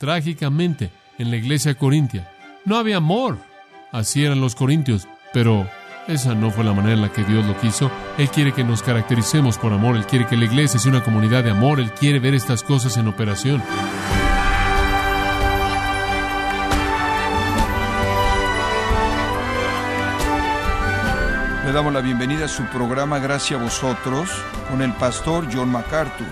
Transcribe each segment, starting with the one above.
trágicamente en la iglesia corintia. No había amor. Así eran los corintios, pero esa no fue la manera en la que Dios lo quiso. Él quiere que nos caractericemos por amor. Él quiere que la iglesia sea una comunidad de amor. Él quiere ver estas cosas en operación. Le damos la bienvenida a su programa Gracias a vosotros con el pastor John MacArthur.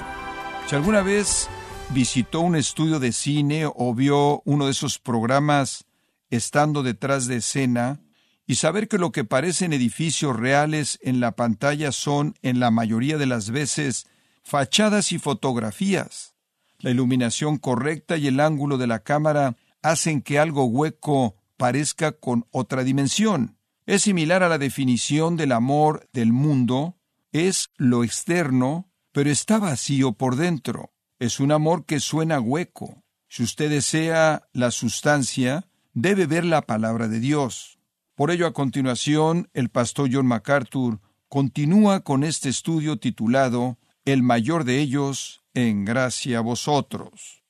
Si alguna vez visitó un estudio de cine o vio uno de esos programas estando detrás de escena y saber que lo que parecen edificios reales en la pantalla son, en la mayoría de las veces, fachadas y fotografías. La iluminación correcta y el ángulo de la cámara hacen que algo hueco parezca con otra dimensión. Es similar a la definición del amor del mundo, es lo externo, pero está vacío por dentro. Es un amor que suena hueco. Si usted desea la sustancia, debe ver la palabra de Dios. Por ello, a continuación, el pastor John MacArthur continúa con este estudio titulado El mayor de ellos, en gracia a vosotros.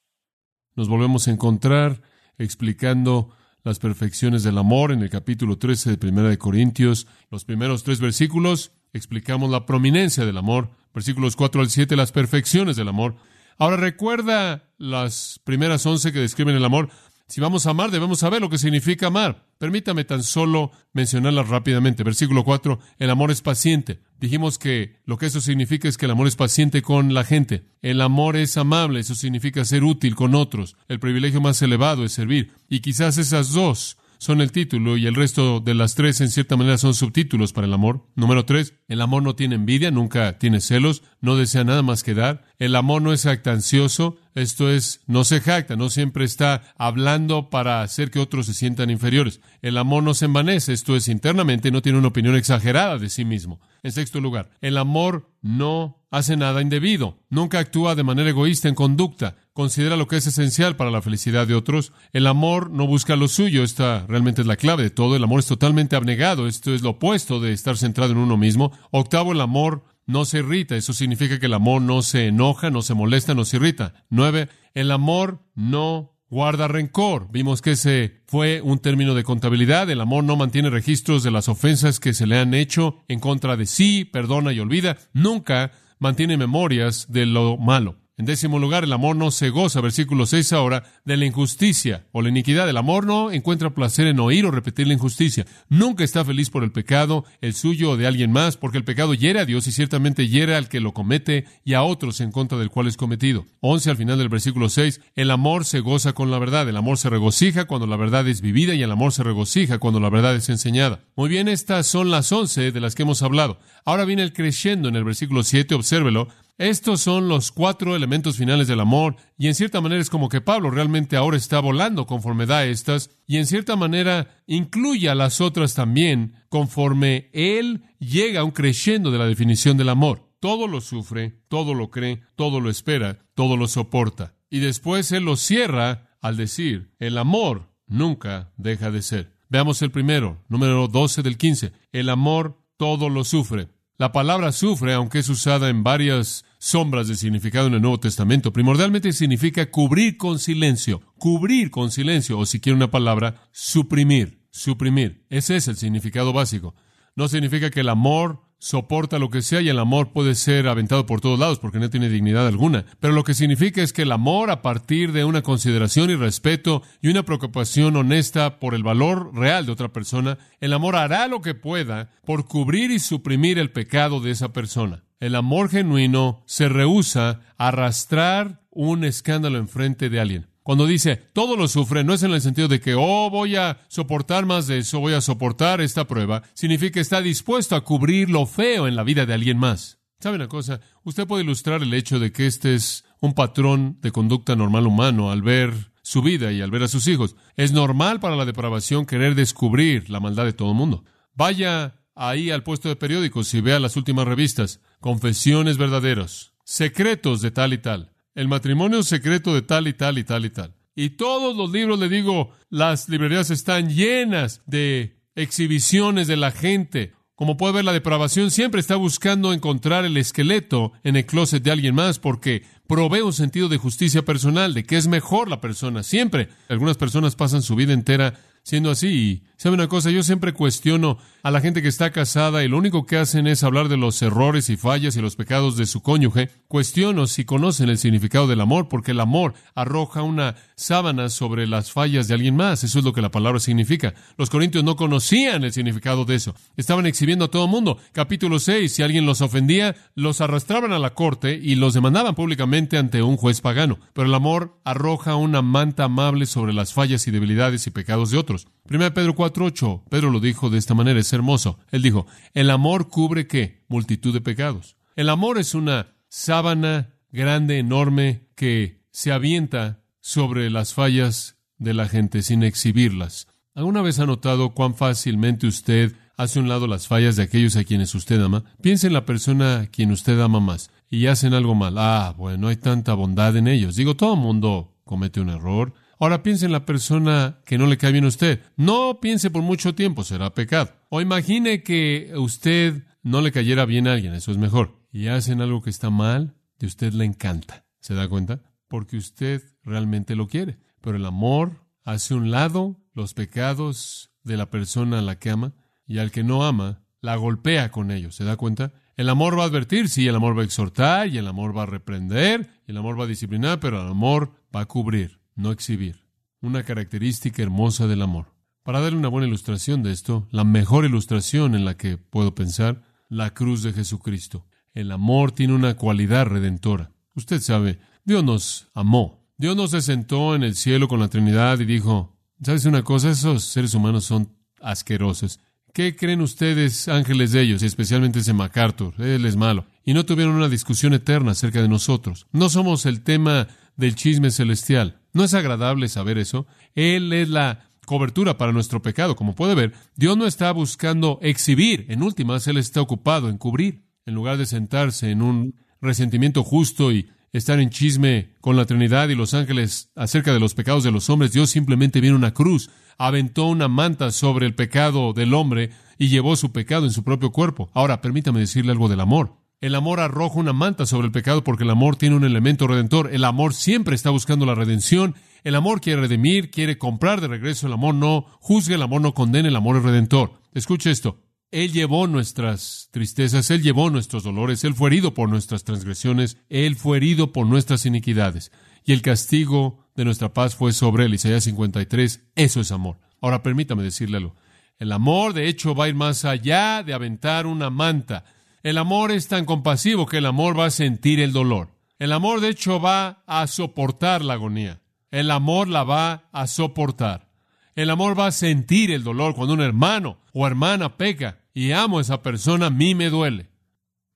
Nos volvemos a encontrar explicando las perfecciones del amor en el capítulo 13 de Primera de Corintios. Los primeros tres versículos explicamos la prominencia del amor. Versículos 4 al 7, las perfecciones del amor. Ahora recuerda las primeras once que describen el amor. Si vamos a amar, debemos saber lo que significa amar. Permítame tan solo mencionarlas rápidamente. Versículo 4, el amor es paciente. Dijimos que lo que eso significa es que el amor es paciente con la gente. El amor es amable, eso significa ser útil con otros. El privilegio más elevado es servir. Y quizás esas dos son el título y el resto de las tres en cierta manera son subtítulos para el amor. Número tres, el amor no tiene envidia, nunca tiene celos, no desea nada más que dar. El amor no es actancioso, esto es, no se jacta, no siempre está hablando para hacer que otros se sientan inferiores. El amor no se envanece, esto es, internamente no tiene una opinión exagerada de sí mismo. En sexto lugar, el amor no hace nada indebido, nunca actúa de manera egoísta en conducta, considera lo que es esencial para la felicidad de otros. El amor no busca lo suyo, esta realmente es la clave de todo. El amor es totalmente abnegado, esto es lo opuesto de estar centrado en uno mismo. Octavo, el amor no se irrita, eso significa que el amor no se enoja, no se molesta, no se irrita. Nueve, el amor no guarda rencor. Vimos que ese fue un término de contabilidad. El amor no mantiene registros de las ofensas que se le han hecho en contra de sí, perdona y olvida. Nunca mantiene memorias de lo malo. En décimo lugar, el amor no se goza, versículo 6 ahora, de la injusticia o la iniquidad. El amor no encuentra placer en oír o repetir la injusticia. Nunca está feliz por el pecado, el suyo o de alguien más, porque el pecado hiere a Dios y ciertamente hiere al que lo comete y a otros en contra del cual es cometido. 11 al final del versículo 6, el amor se goza con la verdad, el amor se regocija cuando la verdad es vivida y el amor se regocija cuando la verdad es enseñada. Muy bien, estas son las 11 de las que hemos hablado. Ahora viene el creciendo en el versículo 7, obsérvelo, estos son los cuatro elementos finales del amor, y en cierta manera es como que Pablo realmente ahora está volando conforme da estas, y en cierta manera incluye a las otras también, conforme él llega a un creciendo de la definición del amor. Todo lo sufre, todo lo cree, todo lo espera, todo lo soporta. Y después él lo cierra al decir, el amor nunca deja de ser. Veamos el primero, número 12 del 15. El amor todo lo sufre. La palabra sufre, aunque es usada en varias sombras de significado en el Nuevo Testamento, primordialmente significa cubrir con silencio, cubrir con silencio, o si quiere una palabra, suprimir, suprimir. Ese es el significado básico. No significa que el amor soporta lo que sea y el amor puede ser aventado por todos lados porque no tiene dignidad alguna. Pero lo que significa es que el amor a partir de una consideración y respeto y una preocupación honesta por el valor real de otra persona, el amor hará lo que pueda por cubrir y suprimir el pecado de esa persona. El amor genuino se rehúsa a arrastrar un escándalo enfrente de alguien. Cuando dice todo lo sufre, no es en el sentido de que, oh, voy a soportar más de eso, voy a soportar esta prueba. Significa que está dispuesto a cubrir lo feo en la vida de alguien más. ¿Sabe una cosa? Usted puede ilustrar el hecho de que este es un patrón de conducta normal humano al ver su vida y al ver a sus hijos. Es normal para la depravación querer descubrir la maldad de todo el mundo. Vaya ahí al puesto de periódicos y vea las últimas revistas. Confesiones verdaderas. Secretos de tal y tal el matrimonio secreto de tal y tal y tal y tal. Y todos los libros, le digo, las librerías están llenas de exhibiciones de la gente Como puede ver, la depravación siempre está buscando encontrar el esqueleto en el closet de alguien más porque provee un sentido de justicia personal, de que es mejor la persona. Siempre. Algunas personas pasan su vida entera siendo así. Sabe una cosa, yo siempre cuestiono a la gente que está casada y lo único que hacen es hablar de los errores y fallas y los pecados de su cónyuge. Cuestiono si conocen el significado del amor, porque el amor arroja una sábana sobre las fallas de alguien más. Eso es lo que la palabra significa. Los corintios no conocían el significado de eso. Estaban exhibiendo a todo el mundo. Capítulo 6, si alguien los ofendía, los arrastraban a la corte y los demandaban públicamente ante un juez pagano. Pero el amor arroja una manta amable sobre las fallas y debilidades y pecados de otros. 1 Pedro 4.8, Pedro lo dijo de esta manera, es hermoso. Él dijo, el amor cubre qué? Multitud de pecados. El amor es una sábana grande, enorme, que se avienta sobre las fallas de la gente sin exhibirlas. ¿Alguna vez ha notado cuán fácilmente usted hace un lado las fallas de aquellos a quienes usted ama? Piense en la persona a quien usted ama más y hacen algo mal. Ah, bueno, hay tanta bondad en ellos. Digo, todo mundo comete un error. Ahora piense en la persona que no le cae bien a usted. No piense por mucho tiempo, será pecado. O imagine que usted no le cayera bien a alguien, eso es mejor. Y hacen algo que está mal, y usted le encanta. ¿Se da cuenta? Porque usted realmente lo quiere. Pero el amor hace un lado los pecados de la persona a la que ama y al que no ama, la golpea con ellos. ¿Se da cuenta? El amor va a advertir, sí, el amor va a exhortar, y el amor va a reprender, y el amor va a disciplinar, pero el amor va a cubrir no exhibir. Una característica hermosa del amor. Para darle una buena ilustración de esto, la mejor ilustración en la que puedo pensar, la cruz de Jesucristo. El amor tiene una cualidad redentora. Usted sabe, Dios nos amó. Dios nos se sentó en el cielo con la Trinidad y dijo, ¿sabes una cosa? Esos seres humanos son asquerosos. ¿Qué creen ustedes, ángeles de ellos, especialmente ese MacArthur? Él es malo. Y no tuvieron una discusión eterna acerca de nosotros. No somos el tema del chisme celestial. ¿No es agradable saber eso? Él es la cobertura para nuestro pecado. Como puede ver, Dios no está buscando exhibir. En últimas, Él está ocupado en cubrir. En lugar de sentarse en un resentimiento justo y estar en chisme con la Trinidad y los ángeles acerca de los pecados de los hombres, Dios simplemente vino una cruz, aventó una manta sobre el pecado del hombre y llevó su pecado en su propio cuerpo. Ahora, permítame decirle algo del amor. El amor arroja una manta sobre el pecado porque el amor tiene un elemento redentor. El amor siempre está buscando la redención. El amor quiere redimir, quiere comprar de regreso. El amor no juzga, el amor no condena, el amor es redentor. Escuche esto. Él llevó nuestras tristezas, Él llevó nuestros dolores, Él fue herido por nuestras transgresiones, Él fue herido por nuestras iniquidades. Y el castigo de nuestra paz fue sobre Él. Isaías 53, eso es amor. Ahora permítame decirle algo. El amor, de hecho, va a ir más allá de aventar una manta el amor es tan compasivo que el amor va a sentir el dolor. El amor, de hecho, va a soportar la agonía. El amor la va a soportar. El amor va a sentir el dolor cuando un hermano o hermana peca y amo a esa persona, a mí me duele.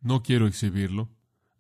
No quiero exhibirlo.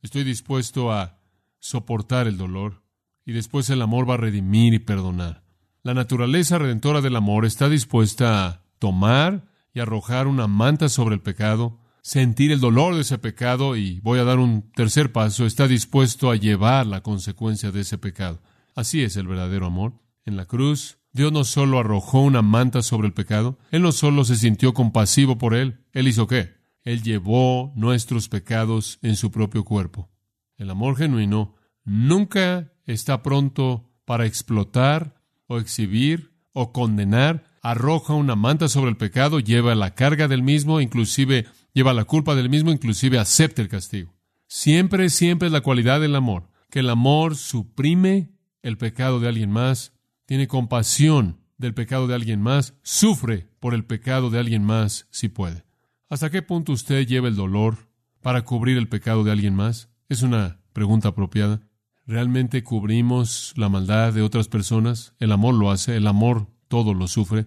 Estoy dispuesto a soportar el dolor y después el amor va a redimir y perdonar. La naturaleza redentora del amor está dispuesta a tomar y arrojar una manta sobre el pecado sentir el dolor de ese pecado y voy a dar un tercer paso, está dispuesto a llevar la consecuencia de ese pecado. Así es el verdadero amor. En la cruz, Dios no solo arrojó una manta sobre el pecado, Él no solo se sintió compasivo por él, Él hizo qué? Él llevó nuestros pecados en su propio cuerpo. El amor genuino nunca está pronto para explotar o exhibir o condenar, arroja una manta sobre el pecado, lleva la carga del mismo, inclusive lleva la culpa del mismo, inclusive acepta el castigo. Siempre, siempre es la cualidad del amor, que el amor suprime el pecado de alguien más, tiene compasión del pecado de alguien más, sufre por el pecado de alguien más si puede. ¿Hasta qué punto usted lleva el dolor para cubrir el pecado de alguien más? Es una pregunta apropiada. ¿Realmente cubrimos la maldad de otras personas? El amor lo hace, el amor todo lo sufre.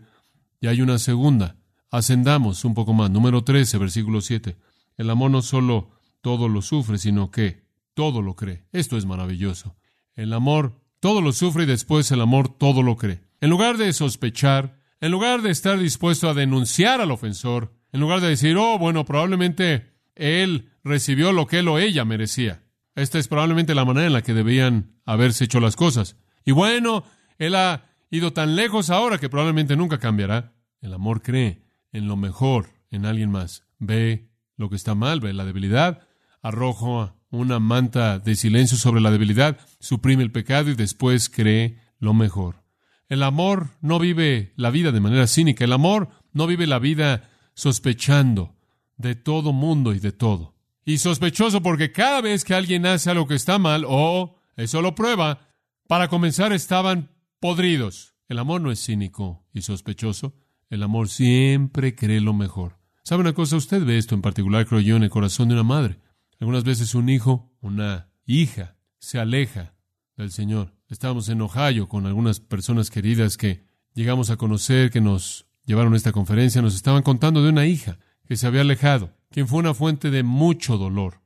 Y hay una segunda. Ascendamos un poco más. Número 13, versículo 7. El amor no solo todo lo sufre, sino que todo lo cree. Esto es maravilloso. El amor todo lo sufre y después el amor todo lo cree. En lugar de sospechar, en lugar de estar dispuesto a denunciar al ofensor, en lugar de decir, oh, bueno, probablemente él recibió lo que él o ella merecía. Esta es probablemente la manera en la que debían haberse hecho las cosas. Y bueno, él ha ido tan lejos ahora que probablemente nunca cambiará. El amor cree en lo mejor en alguien más. ve lo que está mal, ve la debilidad, arroja una manta de silencio sobre la debilidad, suprime el pecado y después cree lo mejor. El amor no vive la vida de manera cínica, el amor no vive la vida sospechando de todo mundo y de todo. Y sospechoso porque cada vez que alguien hace algo que está mal, o eso lo prueba, para comenzar estaban podridos. El amor no es cínico y sospechoso, el amor siempre cree lo mejor. ¿Sabe una cosa? Usted ve esto en particular, creo yo, en el corazón de una madre. Algunas veces un hijo, una hija, se aleja del Señor. Estábamos en Ohio con algunas personas queridas que llegamos a conocer, que nos llevaron a esta conferencia, nos estaban contando de una hija que se había alejado, quien fue una fuente de mucho dolor.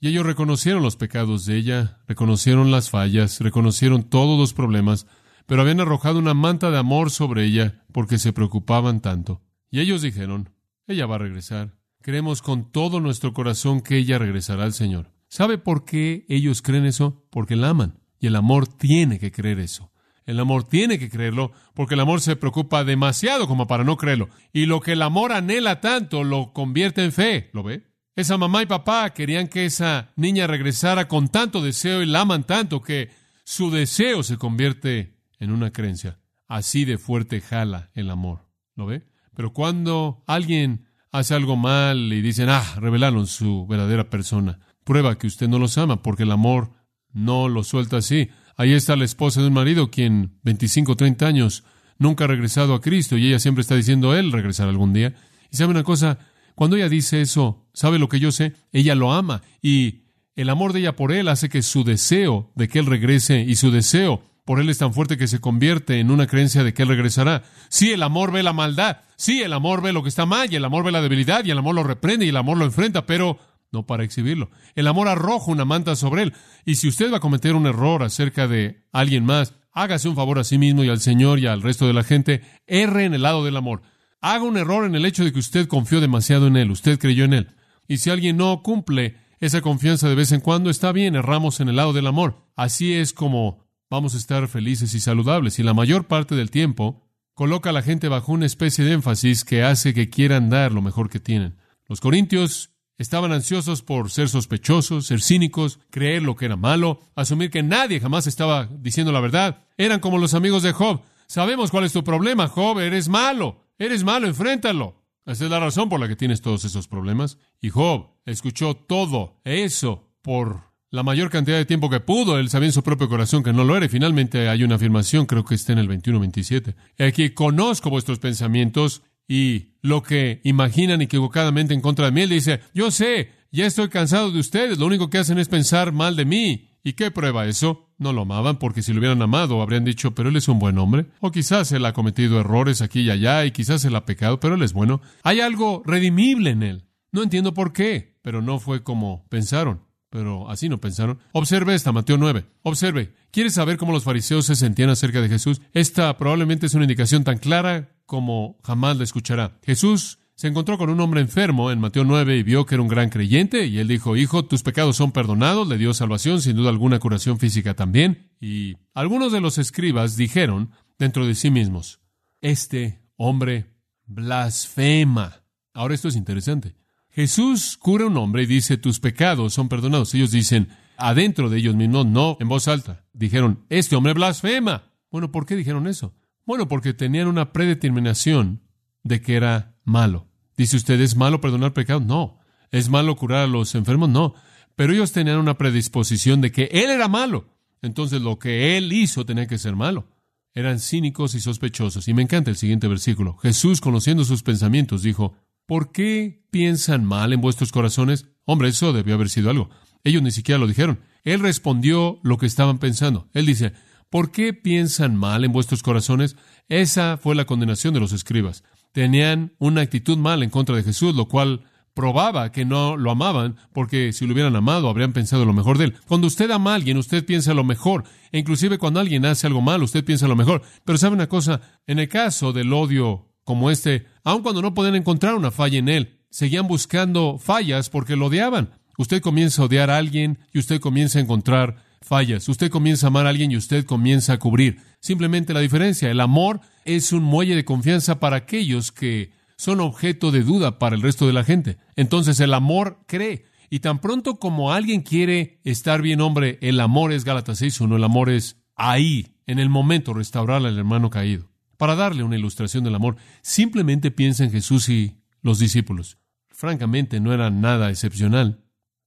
Y ellos reconocieron los pecados de ella, reconocieron las fallas, reconocieron todos los problemas, pero habían arrojado una manta de amor sobre ella porque se preocupaban tanto. Y ellos dijeron, ella va a regresar. Creemos con todo nuestro corazón que ella regresará al Señor. ¿Sabe por qué ellos creen eso? Porque la aman. Y el amor tiene que creer eso. El amor tiene que creerlo porque el amor se preocupa demasiado como para no creerlo. Y lo que el amor anhela tanto lo convierte en fe. ¿Lo ve? Esa mamá y papá querían que esa niña regresara con tanto deseo y la aman tanto que su deseo se convierte en una creencia. Así de fuerte jala el amor. ¿Lo ve? Pero cuando alguien hace algo mal y dicen, ah, revelaron su verdadera persona, prueba que usted no los ama porque el amor no lo suelta así. Ahí está la esposa de un marido quien 25, 30 años nunca ha regresado a Cristo y ella siempre está diciendo, él regresará algún día. Y sabe una cosa, cuando ella dice eso, ¿sabe lo que yo sé? Ella lo ama y el amor de ella por él hace que su deseo de que él regrese y su deseo por él es tan fuerte que se convierte en una creencia de que él regresará. Sí, el amor ve la maldad, sí, el amor ve lo que está mal, y el amor ve la debilidad, y el amor lo reprende, y el amor lo enfrenta, pero no para exhibirlo. El amor arroja una manta sobre él. Y si usted va a cometer un error acerca de alguien más, hágase un favor a sí mismo y al Señor y al resto de la gente, erre en el lado del amor. Haga un error en el hecho de que usted confió demasiado en él, usted creyó en él. Y si alguien no cumple esa confianza de vez en cuando, está bien, erramos en el lado del amor. Así es como vamos a estar felices y saludables. Y la mayor parte del tiempo coloca a la gente bajo una especie de énfasis que hace que quieran dar lo mejor que tienen. Los corintios estaban ansiosos por ser sospechosos, ser cínicos, creer lo que era malo, asumir que nadie jamás estaba diciendo la verdad. Eran como los amigos de Job. Sabemos cuál es tu problema, Job, eres malo, eres malo, enfréntalo. Esa es la razón por la que tienes todos esos problemas. Y Job escuchó todo eso por la mayor cantidad de tiempo que pudo. Él sabía en su propio corazón que no lo era. Y finalmente hay una afirmación, creo que está en el 21-27. Aquí conozco vuestros pensamientos y lo que imaginan equivocadamente en contra de mí. Él dice, yo sé, ya estoy cansado de ustedes. Lo único que hacen es pensar mal de mí. ¿Y qué prueba eso? No lo amaban porque si lo hubieran amado habrían dicho, pero él es un buen hombre. O quizás él ha cometido errores aquí y allá y quizás él ha pecado, pero él es bueno. Hay algo redimible en él. No entiendo por qué, pero no fue como pensaron pero así no pensaron. Observe esta, Mateo 9. Observe. ¿Quieres saber cómo los fariseos se sentían acerca de Jesús? Esta probablemente es una indicación tan clara como jamás la escuchará. Jesús se encontró con un hombre enfermo en Mateo 9 y vio que era un gran creyente y él dijo, Hijo, tus pecados son perdonados, le dio salvación, sin duda alguna curación física también. Y algunos de los escribas dijeron dentro de sí mismos, Este hombre blasfema. Ahora esto es interesante. Jesús cura a un hombre y dice, tus pecados son perdonados. Ellos dicen, adentro de ellos mismos, no, en voz alta. Dijeron, este hombre blasfema. Bueno, ¿por qué dijeron eso? Bueno, porque tenían una predeterminación de que era malo. Dice usted, ¿es malo perdonar pecados? No. ¿Es malo curar a los enfermos? No. Pero ellos tenían una predisposición de que él era malo. Entonces lo que él hizo tenía que ser malo. Eran cínicos y sospechosos. Y me encanta el siguiente versículo. Jesús, conociendo sus pensamientos, dijo, ¿Por qué piensan mal en vuestros corazones? Hombre, eso debió haber sido algo. Ellos ni siquiera lo dijeron. Él respondió lo que estaban pensando. Él dice, ¿por qué piensan mal en vuestros corazones? Esa fue la condenación de los escribas. Tenían una actitud mal en contra de Jesús, lo cual probaba que no lo amaban, porque si lo hubieran amado habrían pensado lo mejor de él. Cuando usted ama a alguien, usted piensa lo mejor. E inclusive cuando alguien hace algo mal, usted piensa lo mejor. Pero sabe una cosa, en el caso del odio como este, aun cuando no podían encontrar una falla en él, seguían buscando fallas porque lo odiaban. Usted comienza a odiar a alguien y usted comienza a encontrar fallas. Usted comienza a amar a alguien y usted comienza a cubrir. Simplemente la diferencia. El amor es un muelle de confianza para aquellos que son objeto de duda para el resto de la gente. Entonces el amor cree. Y tan pronto como alguien quiere estar bien, hombre, el amor es Gálatas 6.1, el amor es ahí, en el momento, restaurar al hermano caído. Para darle una ilustración del amor, simplemente piensa en Jesús y los discípulos. Francamente, no era nada excepcional.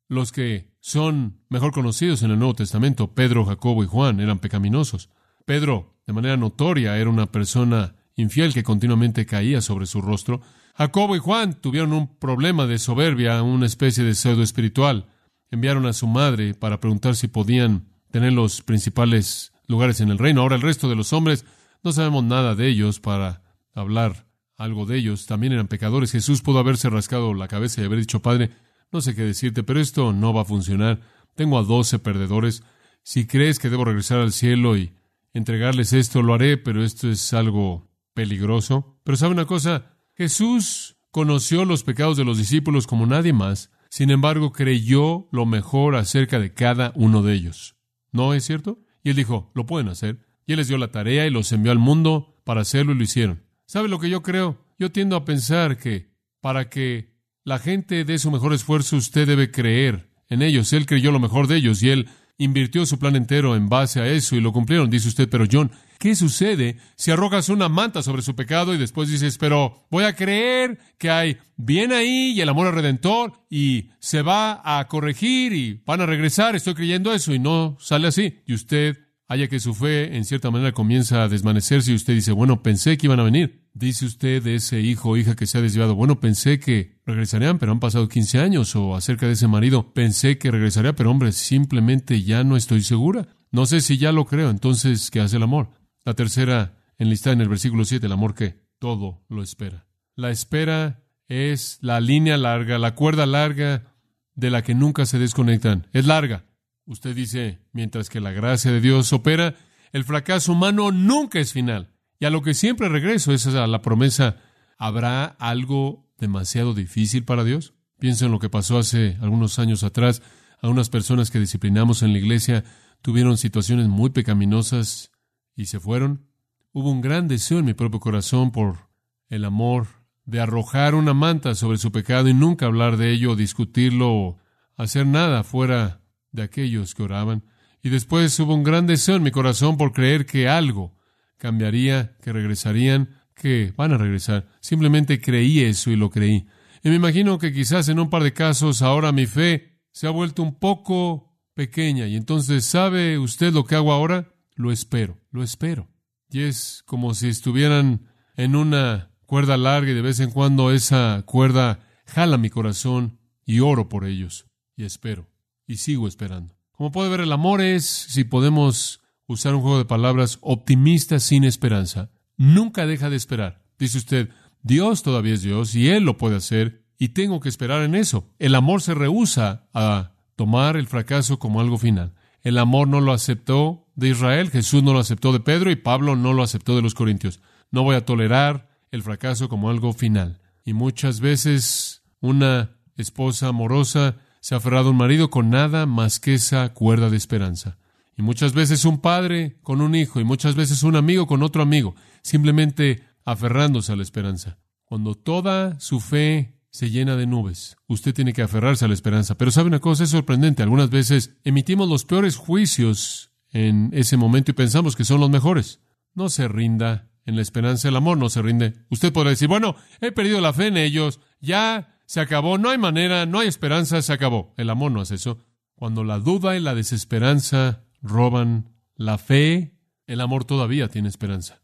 Los que son mejor conocidos en el Nuevo Testamento, Pedro, Jacobo y Juan, eran pecaminosos. Pedro, de manera notoria, era una persona infiel que continuamente caía sobre su rostro. Jacobo y Juan tuvieron un problema de soberbia, una especie de pseudo espiritual. Enviaron a su madre para preguntar si podían tener los principales lugares en el reino. Ahora el resto de los hombres no sabemos nada de ellos para hablar algo de ellos. También eran pecadores. Jesús pudo haberse rascado la cabeza y haber dicho, Padre, no sé qué decirte, pero esto no va a funcionar. Tengo a doce perdedores. Si crees que debo regresar al cielo y entregarles esto, lo haré, pero esto es algo peligroso. Pero sabe una cosa, Jesús conoció los pecados de los discípulos como nadie más, sin embargo creyó lo mejor acerca de cada uno de ellos. ¿No es cierto? Y él dijo, lo pueden hacer. Y él les dio la tarea y los envió al mundo para hacerlo y lo hicieron. ¿Sabe lo que yo creo? Yo tiendo a pensar que para que la gente dé su mejor esfuerzo, usted debe creer en ellos. Él creyó lo mejor de ellos y él invirtió su plan entero en base a eso y lo cumplieron. Dice usted, pero John, ¿qué sucede si arrojas una manta sobre su pecado y después dices, pero voy a creer que hay bien ahí y el amor al redentor y se va a corregir y van a regresar? Estoy creyendo eso y no sale así. Y usted haya que su fe en cierta manera comienza a desvanecerse y usted dice, bueno, pensé que iban a venir. Dice usted de ese hijo o hija que se ha desviado, bueno, pensé que regresarían, pero han pasado 15 años, o acerca de ese marido, pensé que regresaría, pero hombre, simplemente ya no estoy segura. No sé si ya lo creo, entonces, ¿qué hace el amor? La tercera enlistada en el versículo 7, el amor que todo lo espera. La espera es la línea larga, la cuerda larga de la que nunca se desconectan. Es larga, Usted dice, mientras que la gracia de Dios opera, el fracaso humano nunca es final. Y a lo que siempre regreso es a la promesa, ¿habrá algo demasiado difícil para Dios? Pienso en lo que pasó hace algunos años atrás. A unas personas que disciplinamos en la iglesia tuvieron situaciones muy pecaminosas y se fueron. Hubo un gran deseo en mi propio corazón por el amor de arrojar una manta sobre su pecado y nunca hablar de ello, discutirlo o hacer nada fuera de aquellos que oraban. Y después hubo un gran deseo en mi corazón por creer que algo cambiaría, que regresarían, que van a regresar. Simplemente creí eso y lo creí. Y me imagino que quizás en un par de casos ahora mi fe se ha vuelto un poco pequeña. Y entonces, ¿sabe usted lo que hago ahora? Lo espero, lo espero. Y es como si estuvieran en una cuerda larga y de vez en cuando esa cuerda jala mi corazón y oro por ellos y espero y sigo esperando. Como puede ver, el amor es, si podemos usar un juego de palabras, optimista sin esperanza. Nunca deja de esperar. Dice usted, Dios todavía es Dios y Él lo puede hacer y tengo que esperar en eso. El amor se rehúsa a tomar el fracaso como algo final. El amor no lo aceptó de Israel, Jesús no lo aceptó de Pedro y Pablo no lo aceptó de los Corintios. No voy a tolerar el fracaso como algo final. Y muchas veces una esposa amorosa se ha aferrado un marido con nada más que esa cuerda de esperanza. Y muchas veces un padre con un hijo, y muchas veces un amigo con otro amigo, simplemente aferrándose a la esperanza. Cuando toda su fe se llena de nubes, usted tiene que aferrarse a la esperanza. Pero sabe una cosa, es sorprendente. Algunas veces emitimos los peores juicios en ese momento y pensamos que son los mejores. No se rinda en la esperanza, el amor no se rinde. Usted podrá decir, bueno, he perdido la fe en ellos, ya se acabó, no hay manera, no hay esperanza, se acabó. El amor no hace eso. Cuando la duda y la desesperanza roban la fe, el amor todavía tiene esperanza.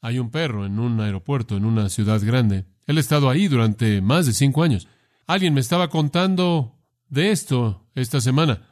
Hay un perro en un aeropuerto, en una ciudad grande. Él ha estado ahí durante más de cinco años. Alguien me estaba contando de esto esta semana.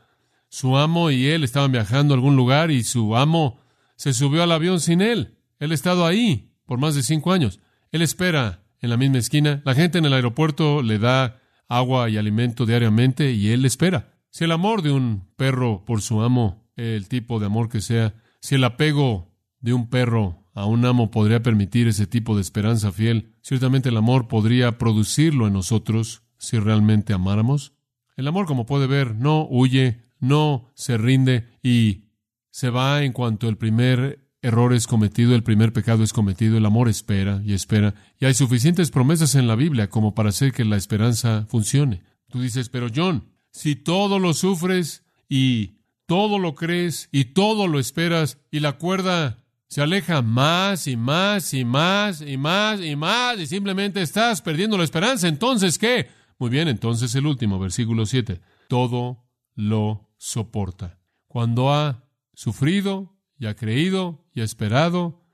Su amo y él estaban viajando a algún lugar y su amo se subió al avión sin él. Él ha estado ahí por más de cinco años. Él espera en la misma esquina. La gente en el aeropuerto le da agua y alimento diariamente y él espera. Si el amor de un perro por su amo, el tipo de amor que sea, si el apego de un perro a un amo podría permitir ese tipo de esperanza fiel, ciertamente el amor podría producirlo en nosotros si realmente amáramos. El amor, como puede ver, no huye, no se rinde y se va en cuanto el primer error es cometido, el primer pecado es cometido, el amor espera y espera, y hay suficientes promesas en la Biblia como para hacer que la esperanza funcione. Tú dices, pero John, si todo lo sufres y todo lo crees y todo lo esperas y la cuerda se aleja más y más y más y más y más y simplemente estás perdiendo la esperanza, entonces ¿qué? Muy bien, entonces el último, versículo 7. Todo lo soporta. Cuando ha sufrido y ha creído y ha esperado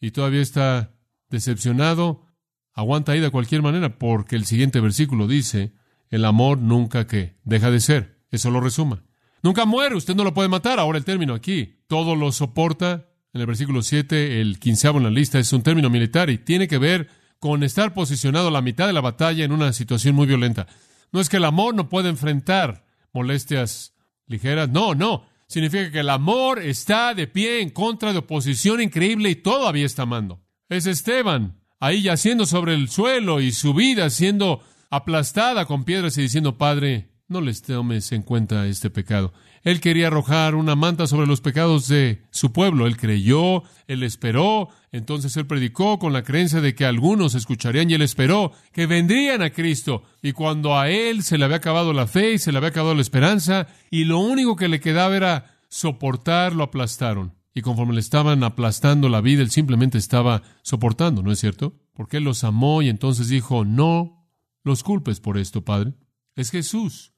y todavía está decepcionado, aguanta ahí de cualquier manera porque el siguiente versículo dice, el amor nunca que deja de ser. Eso lo resuma. Nunca muere, usted no lo puede matar. Ahora el término aquí, todo lo soporta. En el versículo 7, el quinceavo en la lista es un término militar y tiene que ver con estar posicionado a la mitad de la batalla en una situación muy violenta. No es que el amor no pueda enfrentar molestias ligeras, no, no. Significa que el amor está de pie en contra de oposición increíble y todavía está amando. Es Esteban, ahí yaciendo sobre el suelo y su vida siendo aplastada con piedras y diciendo, Padre, no les tomes en cuenta este pecado. Él quería arrojar una manta sobre los pecados de su pueblo. Él creyó, él esperó, entonces él predicó con la creencia de que algunos escucharían y él esperó que vendrían a Cristo. Y cuando a él se le había acabado la fe y se le había acabado la esperanza, y lo único que le quedaba era soportar, lo aplastaron. Y conforme le estaban aplastando la vida, él simplemente estaba soportando, ¿no es cierto? Porque él los amó y entonces dijo, no los culpes por esto, Padre. Es Jesús.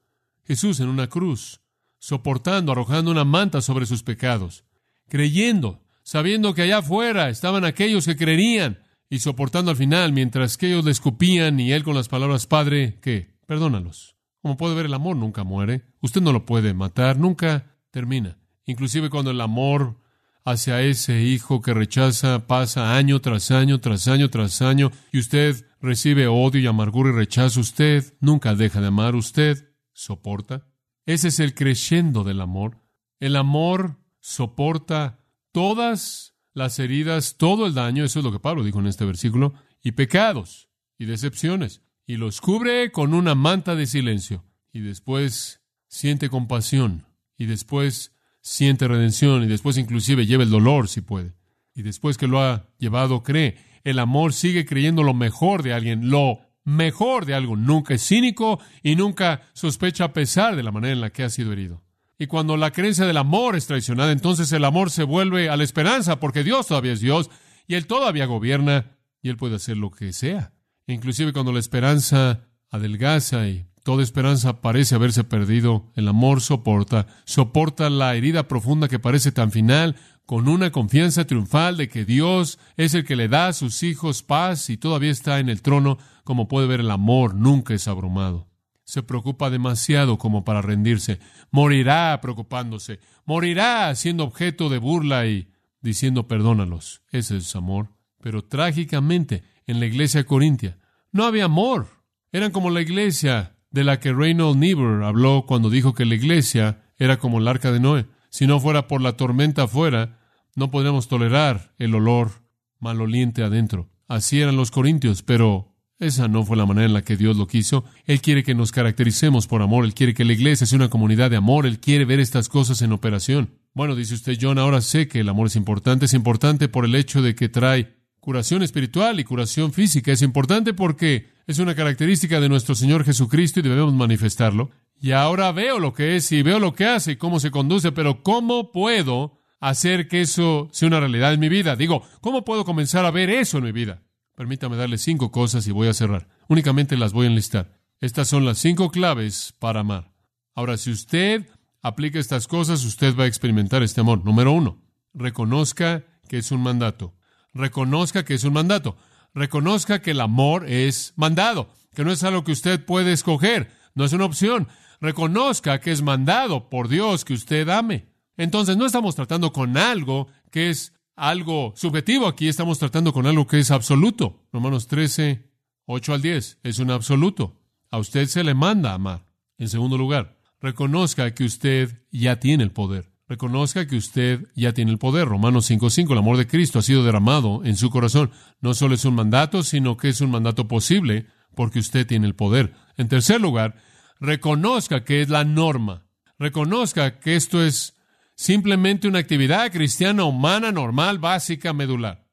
Jesús en una cruz soportando, arrojando una manta sobre sus pecados, creyendo, sabiendo que allá afuera estaban aquellos que creerían y soportando al final, mientras que ellos le escupían y él con las palabras, Padre, que perdónalos. Como puede ver, el amor nunca muere. Usted no lo puede matar, nunca termina. Inclusive cuando el amor hacia ese hijo que rechaza pasa año tras año, tras año, tras año, y usted recibe odio y amargura y rechazo, usted nunca deja de amar, usted soporta. Ese es el creyendo del amor. El amor soporta todas las heridas, todo el daño, eso es lo que Pablo dijo en este versículo, y pecados y decepciones, y los cubre con una manta de silencio, y después siente compasión, y después siente redención, y después inclusive lleva el dolor si puede, y después que lo ha llevado cree. El amor sigue creyendo lo mejor de alguien, lo mejor de algo. Nunca es cínico y nunca sospecha a pesar de la manera en la que ha sido herido. Y cuando la creencia del amor es traicionada, entonces el amor se vuelve a la esperanza, porque Dios todavía es Dios y Él todavía gobierna y Él puede hacer lo que sea. Inclusive cuando la esperanza adelgaza y toda esperanza parece haberse perdido, el amor soporta, soporta la herida profunda que parece tan final con una confianza triunfal de que Dios es el que le da a sus hijos paz y todavía está en el trono, como puede ver el amor nunca es abrumado. Se preocupa demasiado como para rendirse. Morirá preocupándose. Morirá siendo objeto de burla y diciendo perdónalos. Ese es amor. Pero trágicamente, en la iglesia corintia, no había amor. Eran como la iglesia de la que Reynold Niebuhr habló cuando dijo que la iglesia era como el arca de Noé. Si no fuera por la tormenta afuera, no podríamos tolerar el olor maloliente adentro. Así eran los corintios, pero esa no fue la manera en la que Dios lo quiso. Él quiere que nos caractericemos por amor, Él quiere que la iglesia sea una comunidad de amor, Él quiere ver estas cosas en operación. Bueno, dice usted, John, ahora sé que el amor es importante, es importante por el hecho de que trae curación espiritual y curación física, es importante porque es una característica de nuestro Señor Jesucristo y debemos manifestarlo. Y ahora veo lo que es y veo lo que hace y cómo se conduce, pero ¿cómo puedo hacer que eso sea una realidad en mi vida. Digo, ¿cómo puedo comenzar a ver eso en mi vida? Permítame darle cinco cosas y voy a cerrar. Únicamente las voy a enlistar. Estas son las cinco claves para amar. Ahora, si usted aplica estas cosas, usted va a experimentar este amor. Número uno, reconozca que es un mandato. Reconozca que es un mandato. Reconozca que el amor es mandado, que no es algo que usted puede escoger, no es una opción. Reconozca que es mandado por Dios que usted ame. Entonces no estamos tratando con algo que es algo subjetivo, aquí estamos tratando con algo que es absoluto. Romanos 13, 8 al 10, es un absoluto. A usted se le manda amar. En segundo lugar, reconozca que usted ya tiene el poder. Reconozca que usted ya tiene el poder. Romanos 5.5, el amor de Cristo ha sido derramado en su corazón. No solo es un mandato, sino que es un mandato posible porque usted tiene el poder. En tercer lugar, reconozca que es la norma. Reconozca que esto es simplemente una actividad cristiana humana, normal, básica, medular.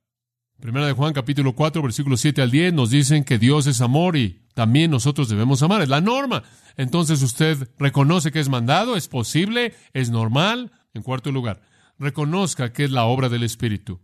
Primera de Juan capítulo 4, versículos 7 al 10 nos dicen que Dios es amor y también nosotros debemos amar. Es la norma. Entonces usted reconoce que es mandado, es posible, es normal. En cuarto lugar, reconozca que es la obra del Espíritu.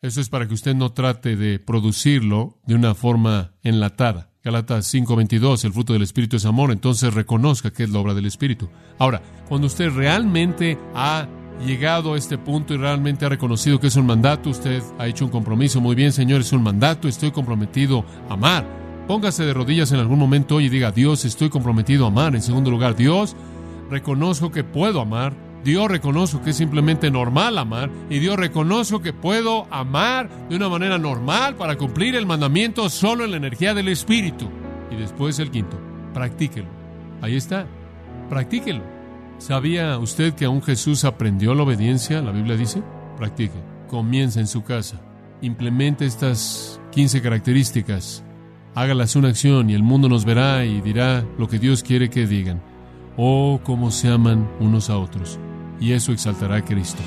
Eso es para que usted no trate de producirlo de una forma enlatada. Galatas 5:22, el fruto del Espíritu es amor, entonces reconozca que es la obra del Espíritu. Ahora, cuando usted realmente ha llegado a este punto y realmente ha reconocido que es un mandato, usted ha hecho un compromiso, muy bien, Señor, es un mandato, estoy comprometido a amar. Póngase de rodillas en algún momento y diga, Dios, estoy comprometido a amar. En segundo lugar, Dios, reconozco que puedo amar Dios reconozco que es simplemente normal amar y Dios reconozco que puedo amar de una manera normal para cumplir el mandamiento solo en la energía del Espíritu. Y después el quinto, practíquelo. Ahí está, practíquelo. ¿Sabía usted que aún Jesús aprendió la obediencia? La Biblia dice, practique. Comienza en su casa. Implemente estas 15 características. Hágalas una acción y el mundo nos verá y dirá lo que Dios quiere que digan. Oh, cómo se aman unos a otros y eso exaltará a Cristo.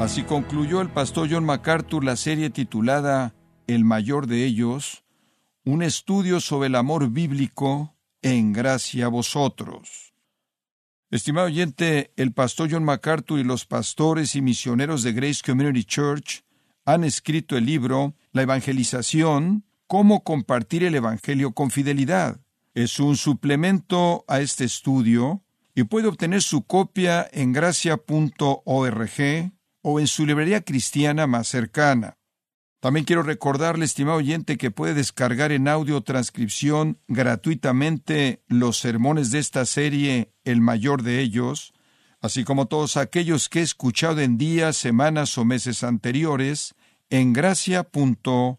Así concluyó el pastor John MacArthur la serie titulada El mayor de ellos, un estudio sobre el amor bíblico en gracia a vosotros. Estimado oyente, el pastor John MacArthur y los pastores y misioneros de Grace Community Church han escrito el libro La evangelización, cómo compartir el Evangelio con fidelidad. Es un suplemento a este estudio y puede obtener su copia en gracia.org o en su librería cristiana más cercana. También quiero recordarle, estimado oyente, que puede descargar en audio transcripción gratuitamente los sermones de esta serie, el mayor de ellos, así como todos aquellos que he escuchado en días, semanas o meses anteriores, en gracia.org.